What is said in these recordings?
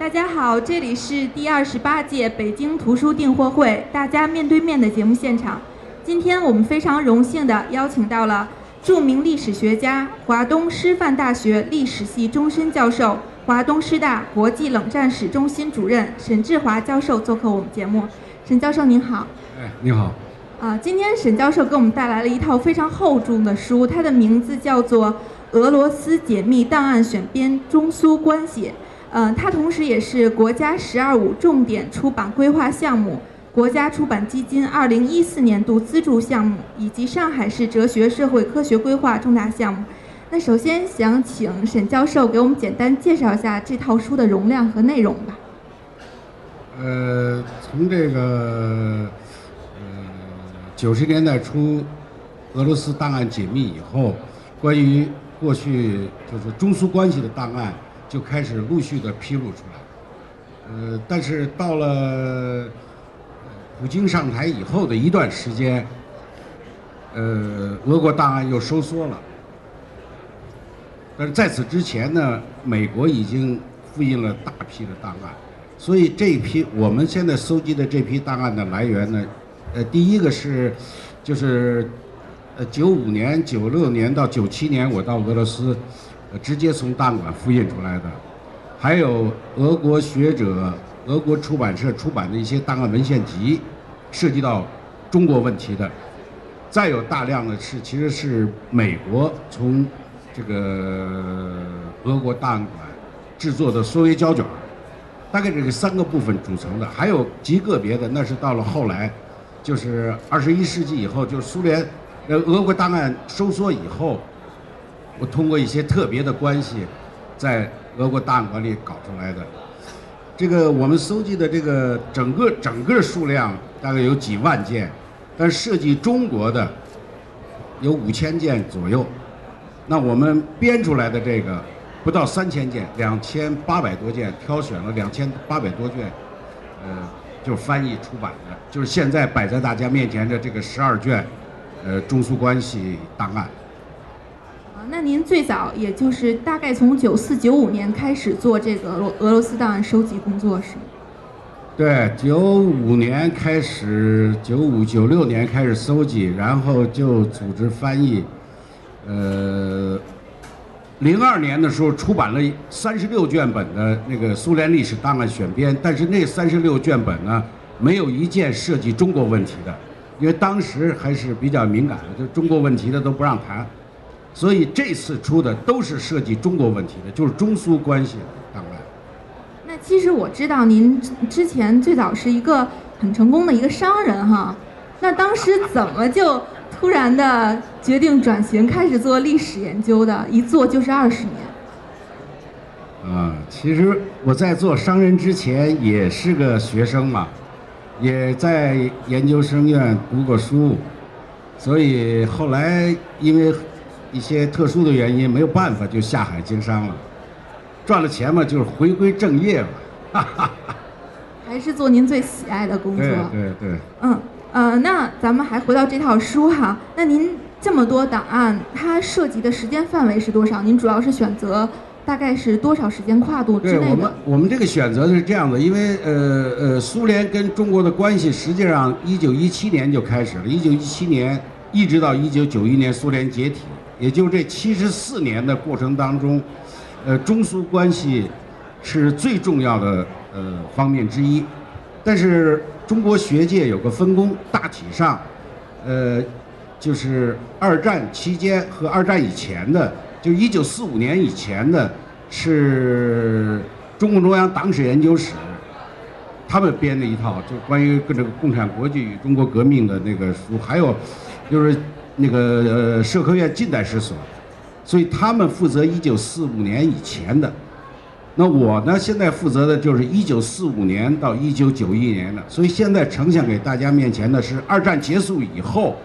大家好，这里是第二十八届北京图书订货会大家面对面的节目现场。今天我们非常荣幸地邀请到了著名历史学家、华东师范大学历史系终身教授、华东师大国际冷战史中心主任沈志华教授做客我们节目。沈教授您好。哎，你好。啊，今天沈教授给我们带来了一套非常厚重的书，它的名字叫做《俄罗斯解密档案选编：中苏关系》。嗯，它同时也是国家“十二五”重点出版规划项目、国家出版基金二零一四年度资助项目以及上海市哲学社会科学规划重大项目。那首先想请沈教授给我们简单介绍一下这套书的容量和内容吧。呃，从这个呃九十年代初俄罗斯档案解密以后，关于过去就是中苏关系的档案。就开始陆续的披露出来，呃，但是到了普京上台以后的一段时间，呃，俄国档案又收缩了。但是在此之前呢，美国已经复印了大批的档案，所以这一批我们现在搜集的这批档案的来源呢，呃，第一个是，就是呃九五年、九六年到九七年，我到俄罗斯。呃，直接从档案馆复印出来的，还有俄国学者、俄国出版社出版的一些档案文献集，涉及到中国问题的，再有大量的是其实是美国从这个俄国档案馆制作的缩微胶卷，大概这个三个部分组成的，还有极个别的，那是到了后来，就是二十一世纪以后，就是苏联呃俄国档案收缩以后。我通过一些特别的关系，在俄国档案馆里搞出来的。这个我们搜集的这个整个整个数量大概有几万件，但涉及中国的有五千件左右。那我们编出来的这个不到三千件，两千八百多件，挑选了两千八百多卷，呃，就翻译出版的，就是现在摆在大家面前的这个十二卷，呃，中苏关系档案。那您最早也就是大概从九四九五年开始做这个俄罗斯档案收集工作是吗？对，九五年开始，九五九六年开始搜集，然后就组织翻译。呃，零二年的时候出版了三十六卷本的那个苏联历史档案选编，但是那三十六卷本呢，没有一件涉及中国问题的，因为当时还是比较敏感的，就中国问题的都不让谈。所以这次出的都是涉及中国问题的，就是中苏关系的档案。那其实我知道您之前最早是一个很成功的一个商人哈，那当时怎么就突然的决定转型，开始做历史研究的？一做就是二十年。啊，其实我在做商人之前也是个学生嘛，也在研究生院读过书，所以后来因为。一些特殊的原因没有办法就下海经商了，赚了钱嘛就是回归正业了，还是做您最喜爱的工作。对对对。嗯呃，那咱们还回到这套书哈，那您这么多档案，它涉及的时间范围是多少？您主要是选择大概是多少时间跨度之内的？我们我们这个选择是这样的，因为呃呃，苏联跟中国的关系实际上一九一七年就开始了，一九一七年一直到一九九一年苏联解体。也就这七十四年的过程当中，呃，中苏关系是最重要的呃方面之一。但是中国学界有个分工，大体上，呃，就是二战期间和二战以前的，就一九四五年以前的，是中共中央党史研究室他们编的一套，就关于跟这个共产国际与中国革命的那个书，还有就是。那个，社科院近代史所，所以他们负责一九四五年以前的。那我呢，现在负责的就是一九四五年到一九九一年的。所以现在呈现给大家面前的是二战结束以后，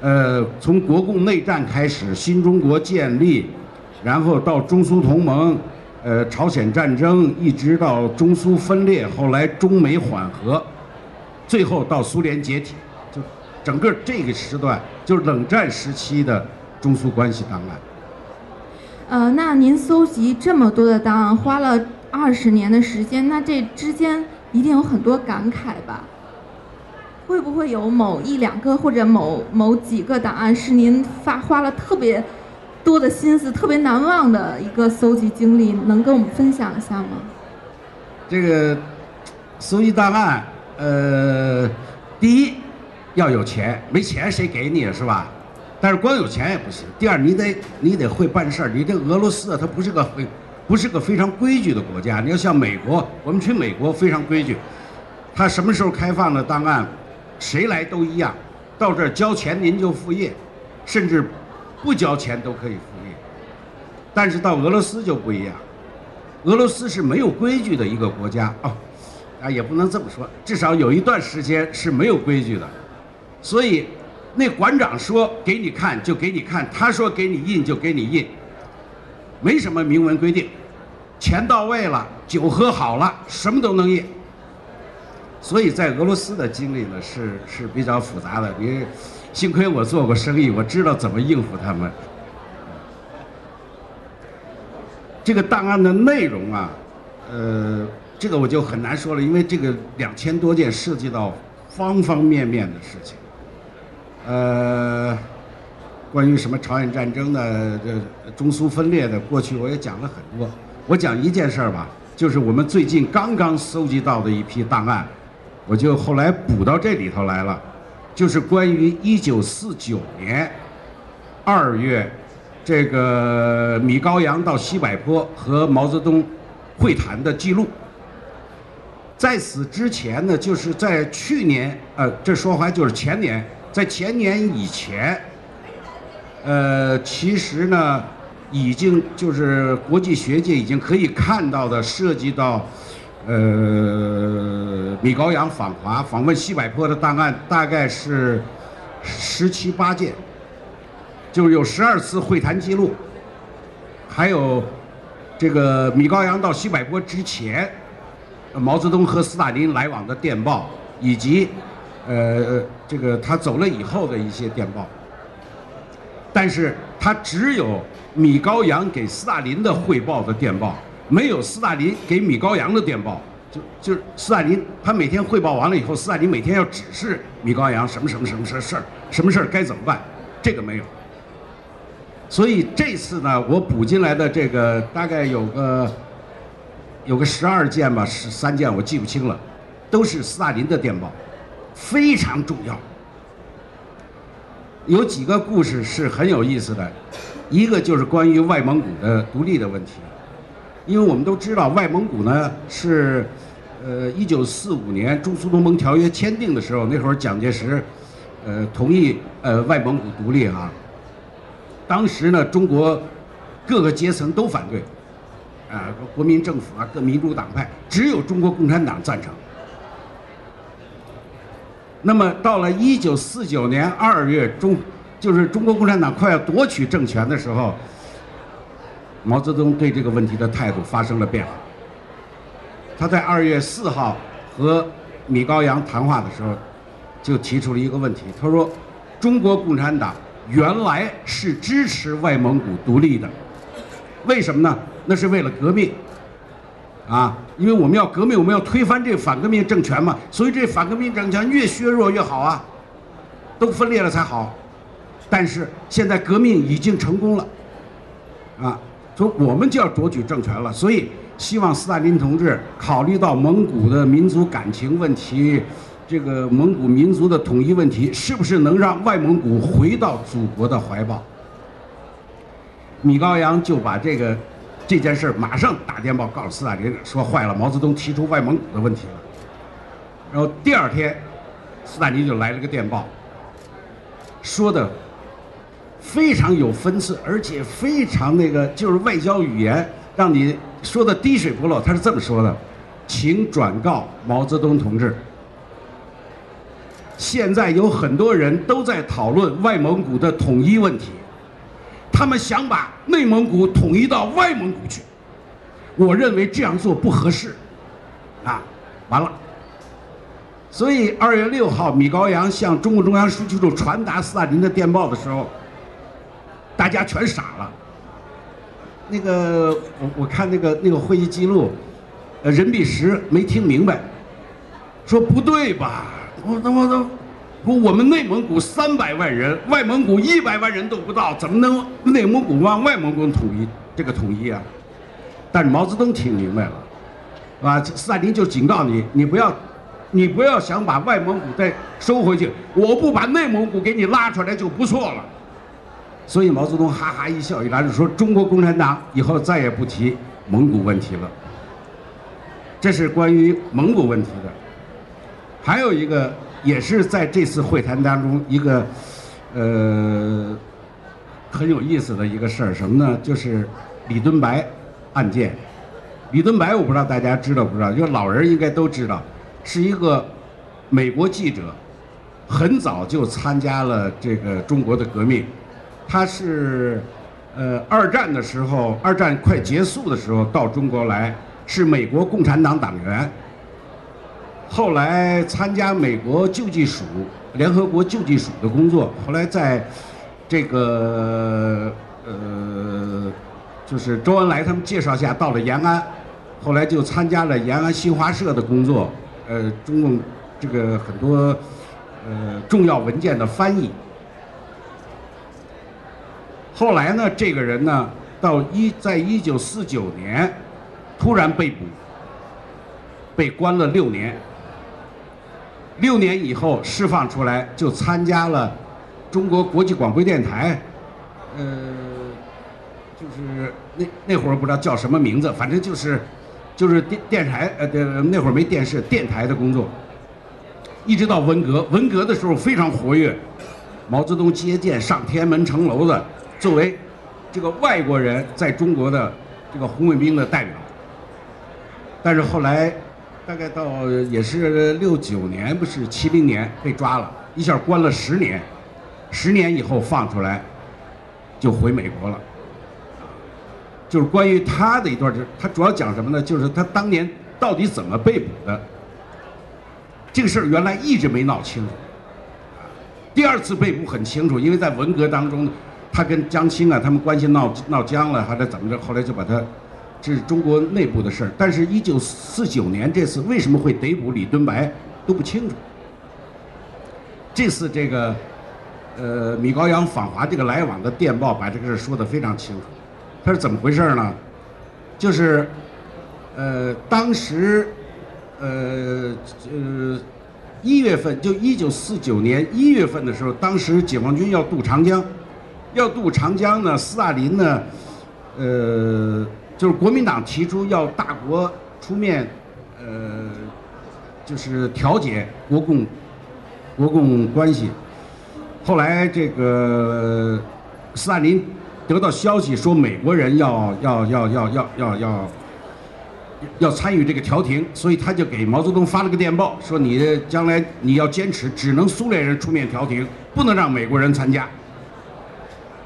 呃，从国共内战开始，新中国建立，然后到中苏同盟，呃，朝鲜战争，一直到中苏分裂，后来中美缓和，最后到苏联解体。就整个这个时段就是冷战时期的中苏关系档案。呃，那您搜集这么多的档案，花了二十年的时间，那这之间一定有很多感慨吧？会不会有某一两个或者某某几个档案是您发花了特别多的心思、特别难忘的一个搜集经历，能跟我们分享一下吗？这个搜集档案，呃，第一要有钱，没钱谁给你是吧？但是光有钱也不行。第二，你得你得会办事儿。你这俄罗斯啊，它不是个非不是个非常规矩的国家。你要像美国，我们去美国非常规矩，它什么时候开放的档案？谁来都一样，到这儿交钱您就复印，甚至不交钱都可以复印。但是到俄罗斯就不一样，俄罗斯是没有规矩的一个国家哦，啊也不能这么说，至少有一段时间是没有规矩的。所以那馆长说给你看就给你看，他说给你印就给你印，没什么明文规定，钱到位了，酒喝好了，什么都能印。所以在俄罗斯的经历呢是是比较复杂的。因为幸亏我做过生意，我知道怎么应付他们。这个档案的内容啊，呃，这个我就很难说了，因为这个两千多件涉及到方方面面的事情。呃，关于什么朝鲜战争的、这中苏分裂的，过去我也讲了很多。我讲一件事儿吧，就是我们最近刚刚搜集到的一批档案。我就后来补到这里头来了，就是关于一九四九年二月，这个米高扬到西柏坡和毛泽东会谈的记录。在此之前呢，就是在去年，呃，这说回来就是前年，在前年以前，呃，其实呢，已经就是国际学界已经可以看到的，涉及到。呃，米高扬访华访问西柏坡的档案大概是十七八件，就是有十二次会谈记录，还有这个米高扬到西柏坡之前，毛泽东和斯大林来往的电报，以及呃这个他走了以后的一些电报，但是他只有米高扬给斯大林的汇报的电报。没有斯大林给米高扬的电报，就就是斯大林，他每天汇报完了以后，斯大林每天要指示米高扬什么什么什么事事儿，什么事儿该怎么办，这个没有。所以这次呢，我补进来的这个大概有个有个十二件吧，十三件我记不清了，都是斯大林的电报，非常重要。有几个故事是很有意思的，一个就是关于外蒙古的独立的问题。因为我们都知道，外蒙古呢是，呃，一九四五年中苏同盟条约签订的时候，那会儿蒋介石，呃，同意呃外蒙古独立啊。当时呢，中国各个阶层都反对，啊，国民政府啊，各民主党派，只有中国共产党赞成。那么到了一九四九年二月中，就是中国共产党快要夺取政权的时候。毛泽东对这个问题的态度发生了变化。他在二月四号和米高扬谈话的时候，就提出了一个问题。他说：“中国共产党原来是支持外蒙古独立的，为什么呢？那是为了革命，啊，因为我们要革命，我们要推翻这反革命政权嘛。所以这反革命政权越削弱越好啊，都分裂了才好。但是现在革命已经成功了，啊。”所以我们就要夺取政权了，所以希望斯大林同志考虑到蒙古的民族感情问题，这个蒙古民族的统一问题，是不是能让外蒙古回到祖国的怀抱？米高扬就把这个这件事马上打电报告诉斯大林，说坏了，毛泽东提出外蒙古的问题了。然后第二天，斯大林就来了个电报，说的。非常有分寸，而且非常那个，就是外交语言，让你说的滴水不漏。他是这么说的：“请转告毛泽东同志，现在有很多人都在讨论外蒙古的统一问题，他们想把内蒙古统一到外蒙古去。我认为这样做不合适。”啊，完了。所以二月六号，米高扬向中共中央书记处传达斯大林的电报的时候。大家全傻了。那个，我我看那个那个会议记录，呃任弼时没听明白，说不对吧？我我我说我们内蒙古三百万人，外蒙古一百万人都不到，怎么能内蒙古往外蒙古统一这个统一啊？但是毛泽东听明白了，啊，斯大林就警告你，你不要，你不要想把外蒙古再收回去，我不把内蒙古给你拉出来就不错了。所以毛泽东哈哈一笑，一来就说：“中国共产党以后再也不提蒙古问题了。”这是关于蒙古问题的。还有一个也是在这次会谈当中一个，呃，很有意思的一个事儿，什么呢？就是李敦白案件。李敦白我不知道大家知道不知道，就老人应该都知道，是一个美国记者，很早就参加了这个中国的革命。他是，呃，二战的时候，二战快结束的时候到中国来，是美国共产党党员。后来参加美国救济署、联合国救济署的工作，后来在，这个呃，就是周恩来他们介绍下到了延安，后来就参加了延安新华社的工作，呃，中共这个很多呃重要文件的翻译。后来呢，这个人呢，到一在一九四九年，突然被捕，被关了六年。六年以后释放出来，就参加了中国国际广播电台，呃，就是那那会儿不知道叫什么名字，反正就是就是电电台呃对那会儿没电视，电台的工作。一直到文革，文革的时候非常活跃，毛泽东接见上天安门城楼的。作为这个外国人在中国的这个红卫兵的代表，但是后来大概到也是六九年，不是七零年被抓了，一下关了十年，十年以后放出来，就回美国了。就是关于他的一段，就是他主要讲什么呢？就是他当年到底怎么被捕的。这个事儿原来一直没闹清楚，第二次被捕很清楚，因为在文革当中。他跟江青啊，他们关系闹闹僵了，还是怎么着？后来就把他，这是中国内部的事儿。但是，一九四九年这次为什么会逮捕李敦白都不清楚。这次这个，呃，米高扬访华这个来往的电报把这个事儿说得非常清楚。他是怎么回事儿呢？就是，呃，当时，呃，呃，一月份就一九四九年一月份的时候，当时解放军要渡长江。要渡长江呢，斯大林呢，呃，就是国民党提出要大国出面，呃，就是调解国共国共关系。后来这个斯大林得到消息说美国人要要要要要要要要参与这个调停，所以他就给毛泽东发了个电报，说你将来你要坚持，只能苏联人出面调停，不能让美国人参加。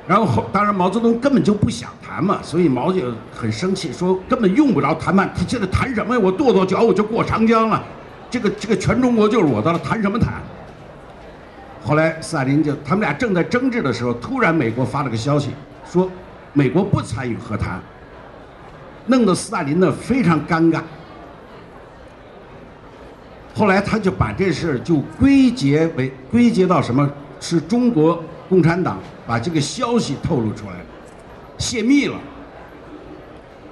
然后后，当然毛泽东根本就不想谈嘛，所以毛就很生气，说根本用不着谈判。他现在谈什么呀？我跺跺脚我就过长江了，这个这个全中国就是我的了，谈什么谈？后来斯大林就他们俩正在争执的时候，突然美国发了个消息，说美国不参与和谈，弄得斯大林呢非常尴尬。后来他就把这事就归结为归结到什么？是中国。共产党把这个消息透露出来，泄密了。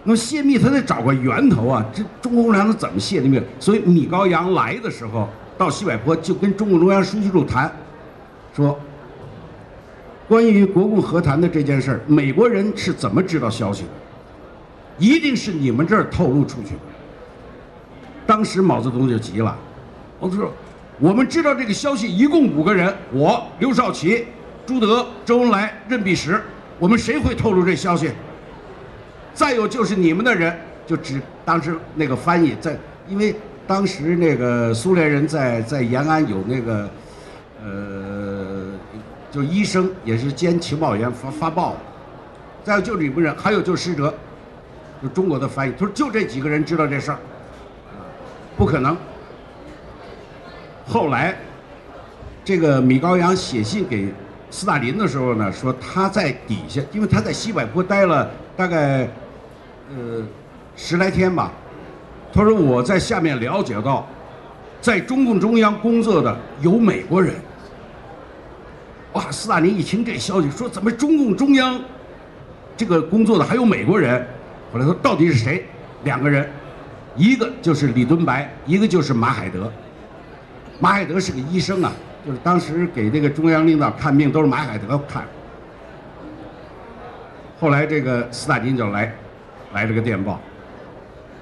那么泄密，他得找个源头啊。这中国共产党怎么泄的密？所以米高扬来的时候，到西柏坡就跟中共中央书记处谈，说关于国共和谈的这件事儿，美国人是怎么知道消息的？一定是你们这儿透露出去的。当时毛泽东就急了，毛泽东说：“我们知道这个消息一共五个人，我刘少奇。”朱德、周恩来、任弼时，我们谁会透露这消息？再有就是你们的人，就指当时那个翻译在，因为当时那个苏联人在在延安有那个，呃，就医生也是兼情报员发发报。再有就是你们人，还有就是使者，就中国的翻译。他说就这几个人知道这事儿，不可能。后来，这个米高扬写信给。斯大林的时候呢，说他在底下，因为他在西柏坡待了大概，呃，十来天吧，他说我在下面了解到，在中共中央工作的有美国人。哇，斯大林一听这消息，说怎么中共中央这个工作的还有美国人？后来说到底是谁？两个人，一个就是李敦白，一个就是马海德。马海德是个医生啊，就是当时给这个中央领导看病都是马海德看。后来这个斯大林就来，来了个电报，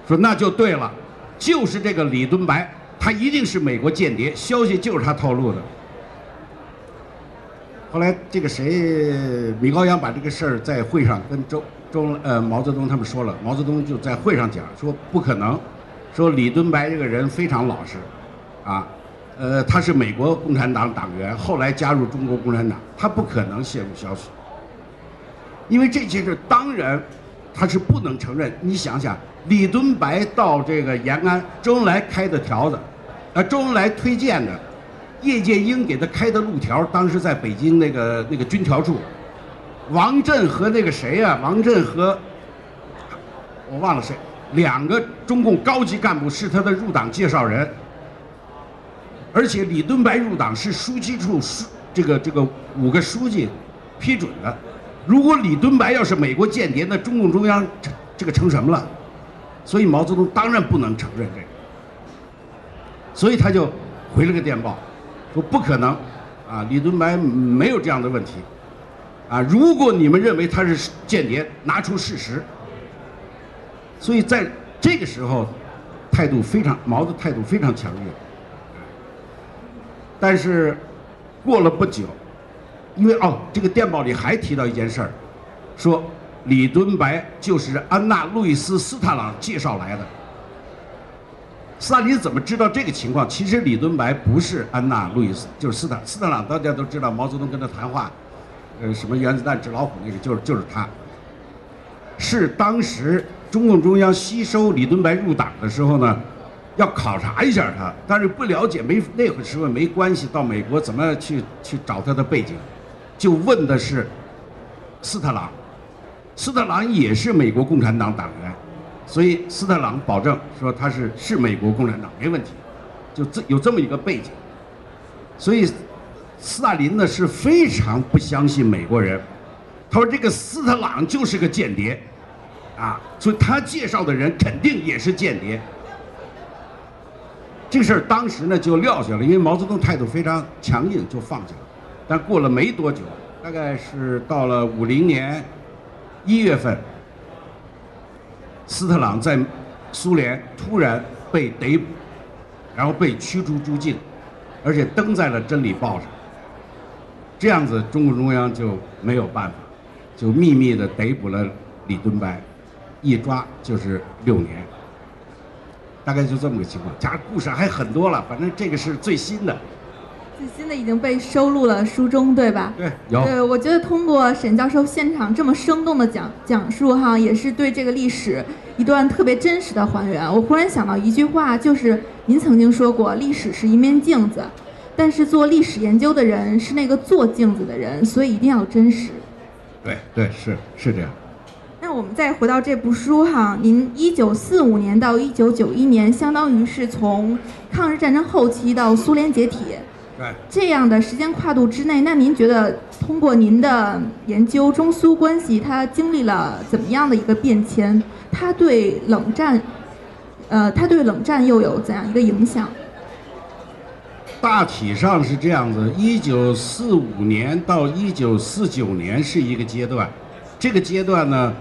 说那就对了，就是这个李敦白，他一定是美国间谍，消息就是他透露的。后来这个谁，米高扬把这个事儿在会上跟周周呃毛泽东他们说了，毛泽东就在会上讲说不可能，说李敦白这个人非常老实，啊，呃他是美国共产党党员，后来加入中国共产党，他不可能泄露消息。因为这些事当然他是不能承认。你想想，李敦白到这个延安，周恩来开的条子，啊，周恩来推荐的，叶剑英给他开的路条，当时在北京那个那个军条处，王震和那个谁呀？王震和我忘了谁，两个中共高级干部是他的入党介绍人，而且李敦白入党是书记处书这个这个五个书记批准的。如果李敦白要是美国间谍，那中共中央这这个成什么了？所以毛泽东当然不能承认这个，所以他就回了个电报，说不可能，啊，李敦白没有这样的问题，啊，如果你们认为他是间谍，拿出事实。所以在这个时候，态度非常毛的态度非常强硬，但是过了不久。因为哦，这个电报里还提到一件事儿，说李敦白就是安娜·路易斯·斯特朗介绍来的。斯大林怎么知道这个情况？其实李敦白不是安娜·路易斯，就是斯特斯特朗。大家都知道，毛泽东跟他谈话，呃，什么原子弹、纸老虎那个，就是就是他。是当时中共中央吸收李敦白入党的时候呢，要考察一下他，但是不了解，没那会时候没关系，到美国怎么去去找他的背景。就问的是斯特朗，斯特朗也是美国共产党党员，所以斯特朗保证说他是是美国共产党没问题，就这有这么一个背景，所以斯大林呢是非常不相信美国人，他说这个斯特朗就是个间谍，啊，所以他介绍的人肯定也是间谍，这个事儿当时呢就撂下了，因为毛泽东态度非常强硬，就放下了。但过了没多久，大概是到了五零年一月份，斯特朗在苏联突然被逮捕，然后被驱逐出境，而且登在了《真理报》上。这样子，中共中央就没有办法，就秘密的逮捕了李敦白，一抓就是六年。大概就这么个情况，加上故事还很多了，反正这个是最新的。最新的已经被收录了书中，对吧？对，有。对，我觉得通过沈教授现场这么生动的讲讲述，哈，也是对这个历史一段特别真实的还原。我忽然想到一句话，就是您曾经说过，历史是一面镜子，但是做历史研究的人是那个做镜子的人，所以一定要真实。对对，是是这样。那我们再回到这部书哈，您一九四五年到一九九一年，相当于是从抗日战争后期到苏联解体。对这样的时间跨度之内，那您觉得通过您的研究，中苏关系它经历了怎么样的一个变迁？它对冷战，呃，它对冷战又有怎样一个影响？大体上是这样子：一九四五年到一九四九年是一个阶段，这个阶段呢，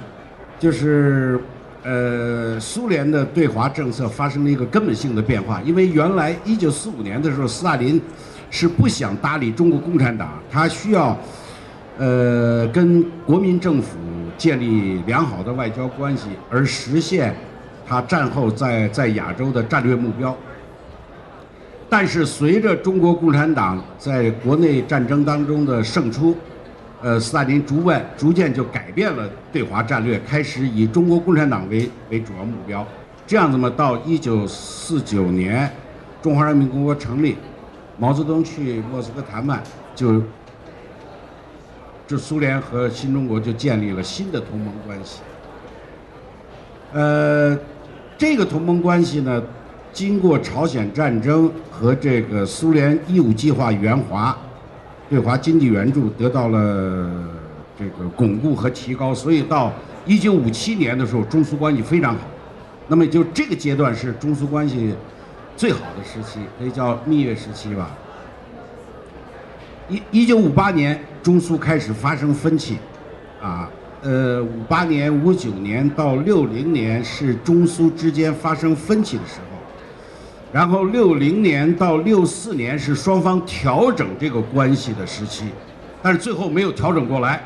就是呃，苏联的对华政策发生了一个根本性的变化，因为原来一九四五年的时候，斯大林。是不想搭理中国共产党，他需要，呃，跟国民政府建立良好的外交关系，而实现他战后在在亚洲的战略目标。但是随着中国共产党在国内战争当中的胜出，呃，斯大林逐渐逐渐就改变了对华战略，开始以中国共产党为为主要目标。这样子嘛，到一九四九年，中华人民共和国成立。毛泽东去莫斯科谈判，就这苏联和新中国就建立了新的同盟关系。呃，这个同盟关系呢，经过朝鲜战争和这个苏联义务计划援华，对华经济援助得到了这个巩固和提高，所以到一九五七年的时候，中苏关系非常好。那么就这个阶段是中苏关系最好的时期，可以叫蜜月时期吧。一一九五八年，中苏开始发生分歧，啊，呃，五八年、五九年到六零年是中苏之间发生分歧的时候，然后六零年到六四年是双方调整这个关系的时期，但是最后没有调整过来，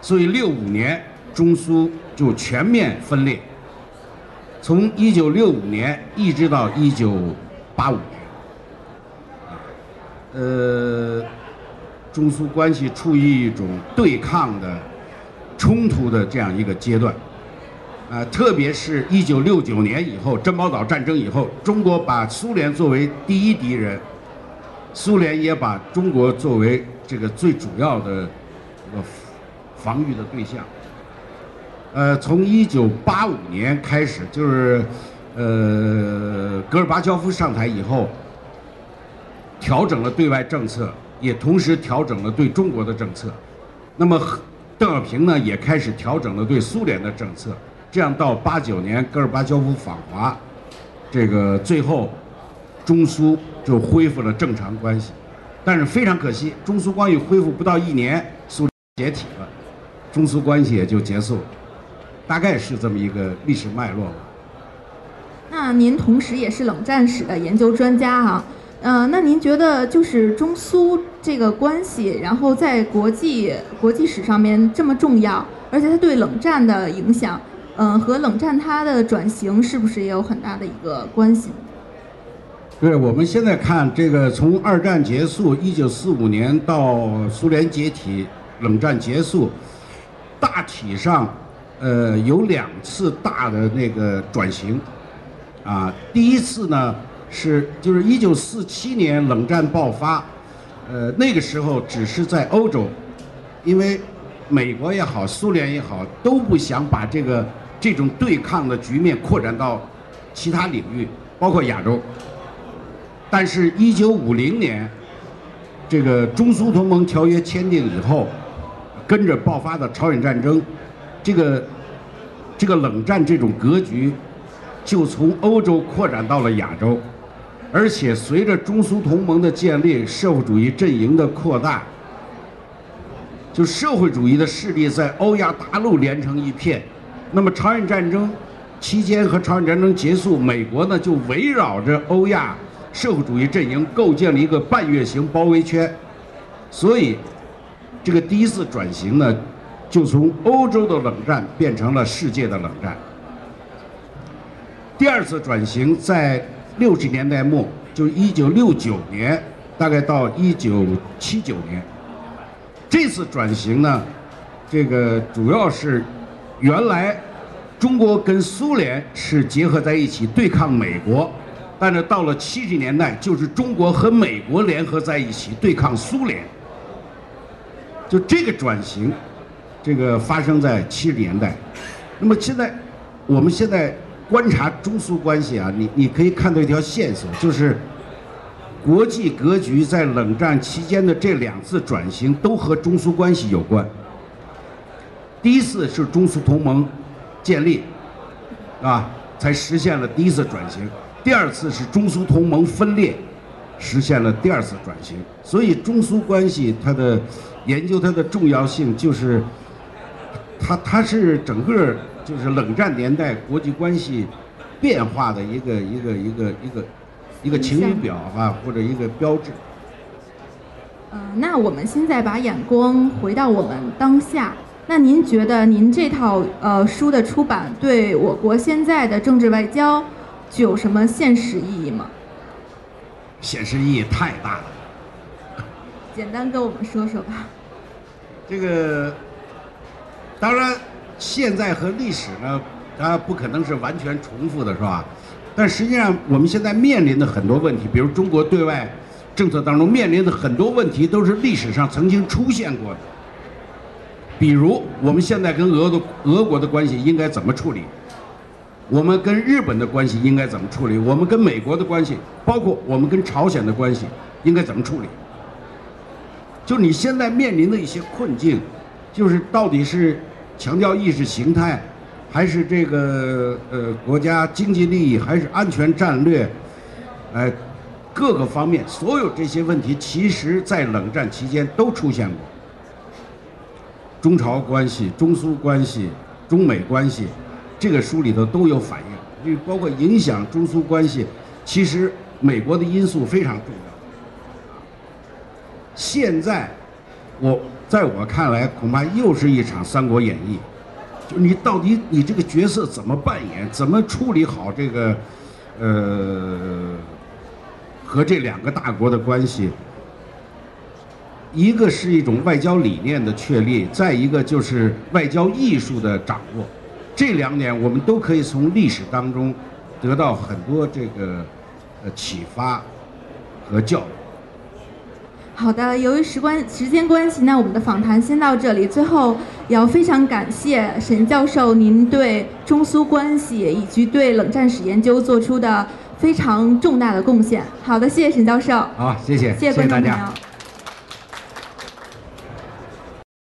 所以六五年中苏就全面分裂。从一九六五年一直到一九八五年，呃，中苏关系处于一种对抗的、冲突的这样一个阶段，啊，特别是一九六九年以后，珍宝岛战争以后，中国把苏联作为第一敌人，苏联也把中国作为这个最主要的一个防御的对象。呃，从一九八五年开始，就是呃，戈尔巴乔夫上台以后，调整了对外政策，也同时调整了对中国的政策。那么，邓小平呢，也开始调整了对苏联的政策。这样到八九年，戈尔巴乔夫访华，这个最后，中苏就恢复了正常关系。但是非常可惜，中苏关系恢复不到一年，苏解体了，中苏关系也就结束了。大概是这么一个历史脉络吧。那您同时也是冷战史的研究专家哈，呃，那您觉得就是中苏这个关系，然后在国际国际史上面这么重要，而且它对冷战的影响，嗯，和冷战它的转型是不是也有很大的一个关系？对，我们现在看这个，从二战结束，一九四五年到苏联解体，冷战结束，大体上。呃，有两次大的那个转型，啊，第一次呢是就是一九四七年冷战爆发，呃，那个时候只是在欧洲，因为美国也好，苏联也好，都不想把这个这种对抗的局面扩展到其他领域，包括亚洲。但是，一九五零年这个中苏同盟条约签订以后，跟着爆发的朝鲜战争。这个这个冷战这种格局，就从欧洲扩展到了亚洲，而且随着中苏同盟的建立，社会主义阵营的扩大，就社会主义的势力在欧亚大陆连成一片。那么朝鲜战争期间和朝鲜战争结束，美国呢就围绕着欧亚社会主义阵营构建了一个半月形包围圈，所以这个第一次转型呢。就从欧洲的冷战变成了世界的冷战。第二次转型在六十年代末，就一九六九年，大概到一九七九年。这次转型呢，这个主要是原来中国跟苏联是结合在一起对抗美国，但是到了七十年代，就是中国和美国联合在一起对抗苏联。就这个转型。这个发生在七十年代，那么现在，我们现在观察中苏关系啊，你你可以看到一条线索，就是国际格局在冷战期间的这两次转型都和中苏关系有关。第一次是中苏同盟建立，啊，才实现了第一次转型；第二次是中苏同盟分裂，实现了第二次转型。所以中苏关系它的研究它的重要性就是。它它是整个就是冷战年代国际关系变化的一个一个一个一个一个晴雨表啊，或者一个标志。嗯，那我们现在把眼光回到我们当下，那您觉得您这套呃书的出版对我国现在的政治外交具有什么现实意义吗？现实意义太大了。简单跟我们说说吧。这个。当然，现在和历史呢，它不可能是完全重复的，是吧？但实际上，我们现在面临的很多问题，比如中国对外政策当中面临的很多问题，都是历史上曾经出现过的。比如，我们现在跟俄的俄国的关系应该怎么处理？我们跟日本的关系应该怎么处理？我们跟美国的关系，包括我们跟朝鲜的关系，应该怎么处理？就你现在面临的一些困境，就是到底是强调意识形态，还是这个呃国家经济利益，还是安全战略？哎，各个方面，所有这些问题，其实在冷战期间都出现过。中朝关系、中苏关系、中美关系，这个书里头都有反映。就包括影响中苏关系，其实美国的因素非常重要。现在，我在我看来，恐怕又是一场《三国演义》，就你到底你这个角色怎么扮演，怎么处理好这个，呃，和这两个大国的关系。一个是一种外交理念的确立，再一个就是外交艺术的掌握。这两点我们都可以从历史当中得到很多这个呃启发和教育。好的，由于时关时间关系，那我们的访谈先到这里。最后，也要非常感谢沈教授您对中苏关系以及对冷战史研究做出的非常重大的贡献。好的，谢谢沈教授。好，谢谢，谢谢大家。